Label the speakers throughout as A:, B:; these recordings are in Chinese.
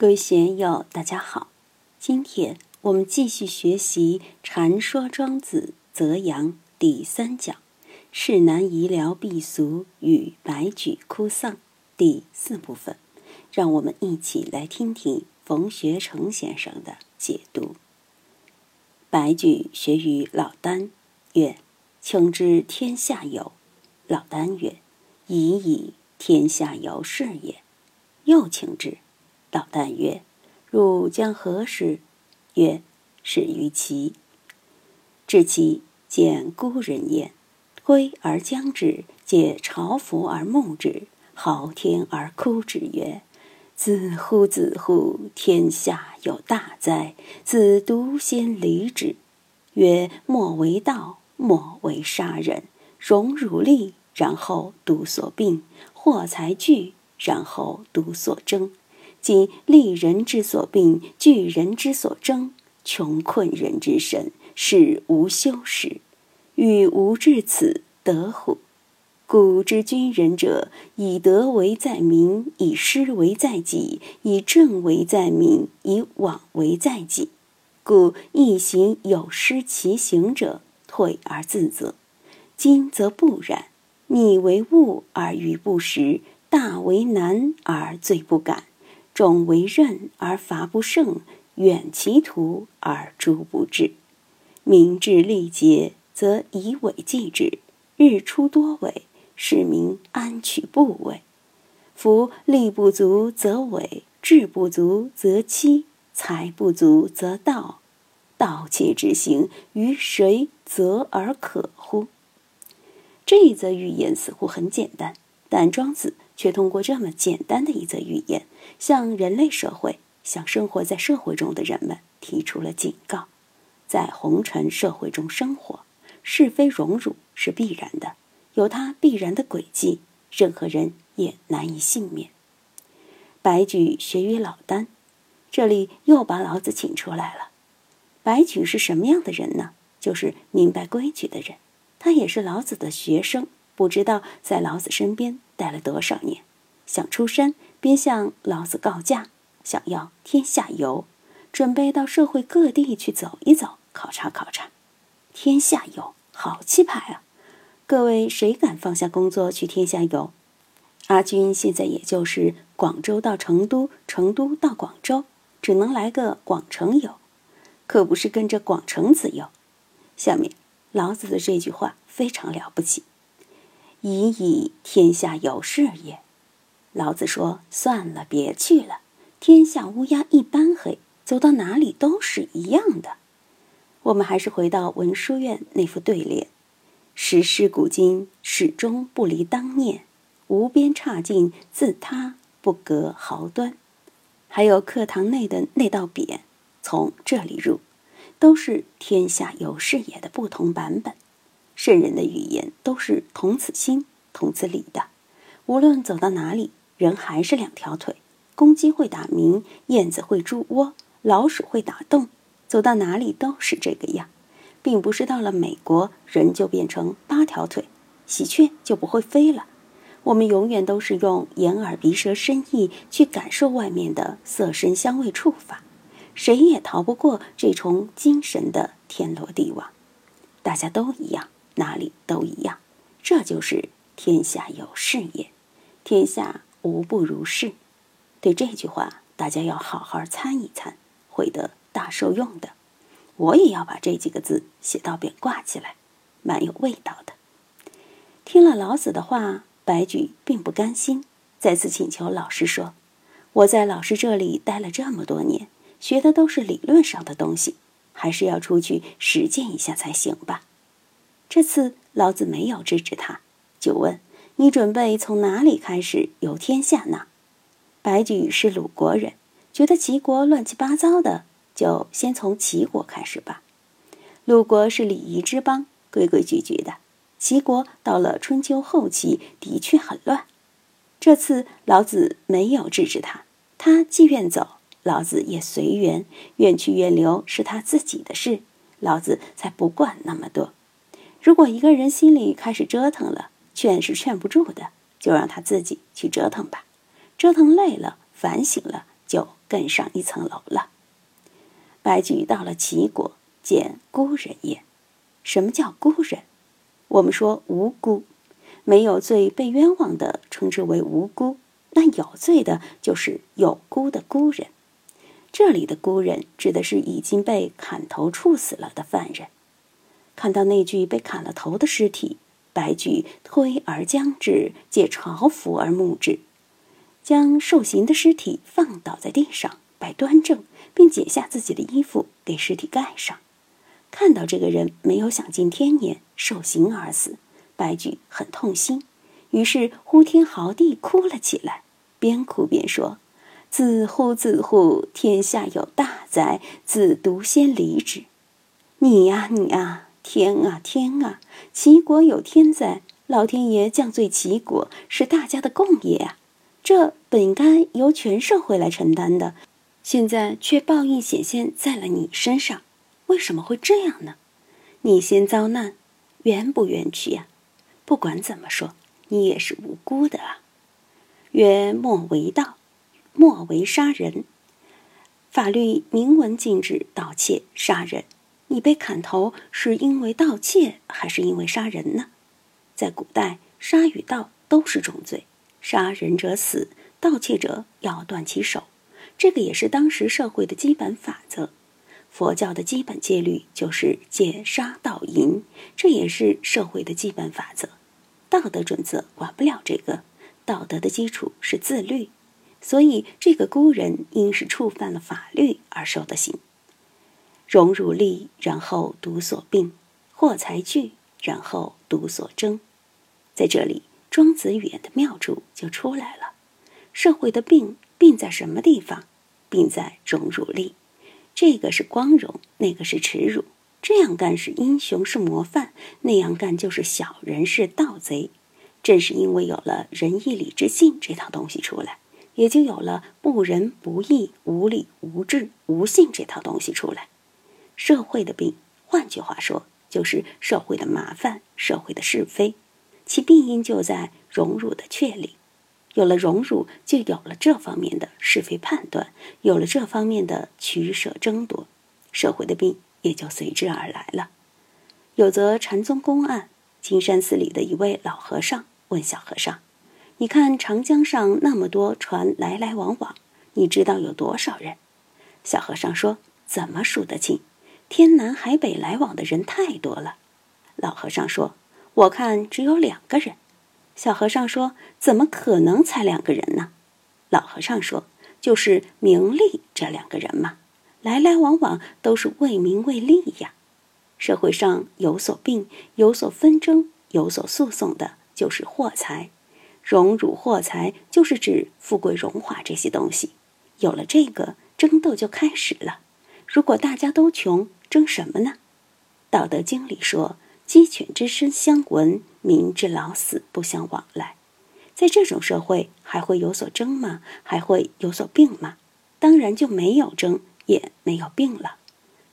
A: 各位学友，大家好。今天我们继续学习《禅说庄子·泽阳》第三讲“世难移疗避俗与白举哭丧”第四部分。让我们一起来听听冯学成先生的解读。白举学于老聃，曰：“请知天下有。”老聃曰：“已矣，天下有是也。”又请之。老旦曰：“汝将何时？”曰：“始于齐。至齐，见孤人焉，归而将之，借朝服而沐之，嚎天而哭之，曰：‘子乎子乎！天下有大哉！子独先离之。’曰：‘莫为盗，莫为杀人。荣辱利，然后独所病；祸财聚，然后独所争。’”今利人之所病，惧人之所争，穷困人之身，是无休时。欲无至此，得乎？古之君人者，以德为在民，以失为在己，以正为在民，以枉为在己。故一行有失其行者，退而自责。今则不然，逆为物而愚不食，大为难而罪不敢。众为任而伐不胜，远其徒而诛不至。民至力竭，则以伪继之。日出多伪，使民安取不伪？夫力不足则伪，智不足则欺，财不足则盗。盗窃之行，于谁责而可乎？这一则寓言似乎很简单，但庄子。却通过这么简单的一则寓言，向人类社会、向生活在社会中的人们提出了警告：在红尘社会中生活，是非荣辱是必然的，有它必然的轨迹，任何人也难以幸免。白举学于老聃，这里又把老子请出来了。白举是什么样的人呢？就是明白规矩的人，他也是老子的学生。不知道在老子身边待了多少年，想出山便向老子告假，想要天下游，准备到社会各地去走一走，考察考察。天下游，好气派啊！各位谁敢放下工作去天下游？阿军现在也就是广州到成都，成都到广州，只能来个广城游，可不是跟着广城子游。下面老子的这句话非常了不起。已矣，天下有事也。老子说：“算了，别去了。天下乌鸦一般黑，走到哪里都是一样的。”我们还是回到文殊院那副对联：“时事古今，始终不离当念；无边差劲，自他不隔毫端。”还有课堂内的那道匾，从这里入，都是“天下有事也”的不同版本。圣人的语言都是同此心、同此理的。无论走到哪里，人还是两条腿。公鸡会打鸣，燕子会筑窝，老鼠会打洞，走到哪里都是这个样，并不是到了美国人就变成八条腿，喜鹊就不会飞了。我们永远都是用眼耳鼻舌身意去感受外面的色声香味触法，谁也逃不过这重精神的天罗地网。大家都一样。哪里都一样，这就是天下有事也。天下无不如是。对这句话，大家要好好参一参，会得大受用的。我也要把这几个字写到匾挂起来，蛮有味道的。听了老子的话，白举并不甘心，再次请求老师说：“我在老师这里待了这么多年，学的都是理论上的东西，还是要出去实践一下才行吧。”这次老子没有制止他，就问：“你准备从哪里开始游天下呢？”白举是鲁国人，觉得齐国乱七八糟的，就先从齐国开始吧。鲁国是礼仪之邦，规规矩矩的。齐国到了春秋后期，的确很乱。这次老子没有制止他，他既愿走，老子也随缘，愿去愿留是他自己的事，老子才不管那么多。如果一个人心里开始折腾了，劝是劝不住的，就让他自己去折腾吧。折腾累了，反省了，就更上一层楼了。白举到了齐国，见孤人也。什么叫孤人？我们说无辜，没有罪被冤枉的，称之为无辜；那有罪的，就是有辜的孤人。这里的孤人指的是已经被砍头处死了的犯人。看到那具被砍了头的尸体，白举推而将之，借朝服而目之，将受刑的尸体放倒在地上，摆端正，并解下自己的衣服给尸体盖上。看到这个人没有享尽天年，受刑而死，白举很痛心，于是呼天嚎地哭了起来，边哭边说。自乎自乎！天下有大灾，自独先离之。你呀你啊，天啊天啊！齐国有天灾，老天爷降罪齐国，是大家的共业啊！这本该由全社会来承担的，现在却报应显现在了你身上，为什么会这样呢？你先遭难，冤不冤屈呀？不管怎么说，你也是无辜的啊！曰：莫为盗。莫为杀人，法律明文禁止盗窃、杀人。你被砍头是因为盗窃还是因为杀人呢？在古代，杀与盗都是重罪，杀人者死，盗窃者要断其手。这个也是当时社会的基本法则。佛教的基本戒律就是戒杀盗淫，这也是社会的基本法则。道德准则管不了这个，道德的基础是自律。所以，这个孤人因是触犯了法律而受的刑。荣辱利，然后独所病；祸财聚，然后独所争。在这里，庄子语言的妙处就出来了。社会的病，病在什么地方？病在荣辱利。这个是光荣，那个是耻辱。这样干是英雄，是模范；那样干就是小人，是盗贼。正是因为有了仁义礼智信这套东西出来。也就有了不仁不义、无礼无智、无信这套东西出来。社会的病，换句话说，就是社会的麻烦、社会的是非。其病因就在荣辱的确立。有了荣辱，就有了这方面的是非判断，有了这方面的取舍争夺，社会的病也就随之而来了。有则禅宗公案，金山寺里的一位老和尚问小和尚。你看长江上那么多船来来往往，你知道有多少人？小和尚说：“怎么数得清？天南海北来往的人太多了。”老和尚说：“我看只有两个人。”小和尚说：“怎么可能才两个人呢？”老和尚说：“就是名利这两个人嘛，来来往往都是为名为利呀。社会上有所病、有所纷争、有所诉讼的，就是货财。”荣辱祸财，就是指富贵荣华这些东西。有了这个，争斗就开始了。如果大家都穷，争什么呢？《道德经》里说：“鸡犬之声相闻，民之老死不相往来。”在这种社会，还会有所争吗？还会有所病吗？当然就没有争，也没有病了。《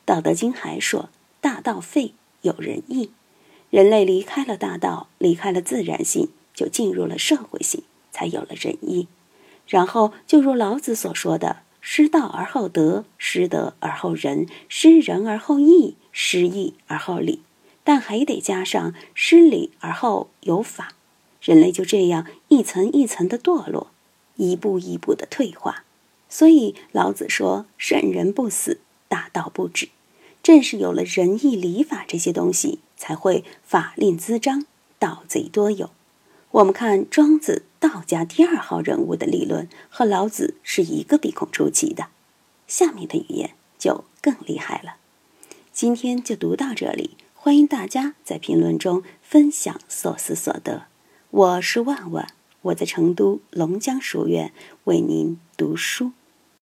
A: 道德经》还说：“大道废，有仁义。”人类离开了大道，离开了自然性。就进入了社会性，才有了仁义，然后就如老子所说的“失道而后德，失德而后仁，失仁而后义，失义而后礼”，但还得加上“失礼而后有法”。人类就这样一层一层的堕落，一步一步的退化。所以老子说：“圣人不死，大道不止。”正是有了仁义礼法这些东西，才会法令滋章，盗贼多有。我们看庄子，道家第二号人物的理论和老子是一个鼻孔出气的。下面的语言就更厉害了。今天就读到这里，欢迎大家在评论中分享所思所得。我是万万，我在成都龙江书院为您读书。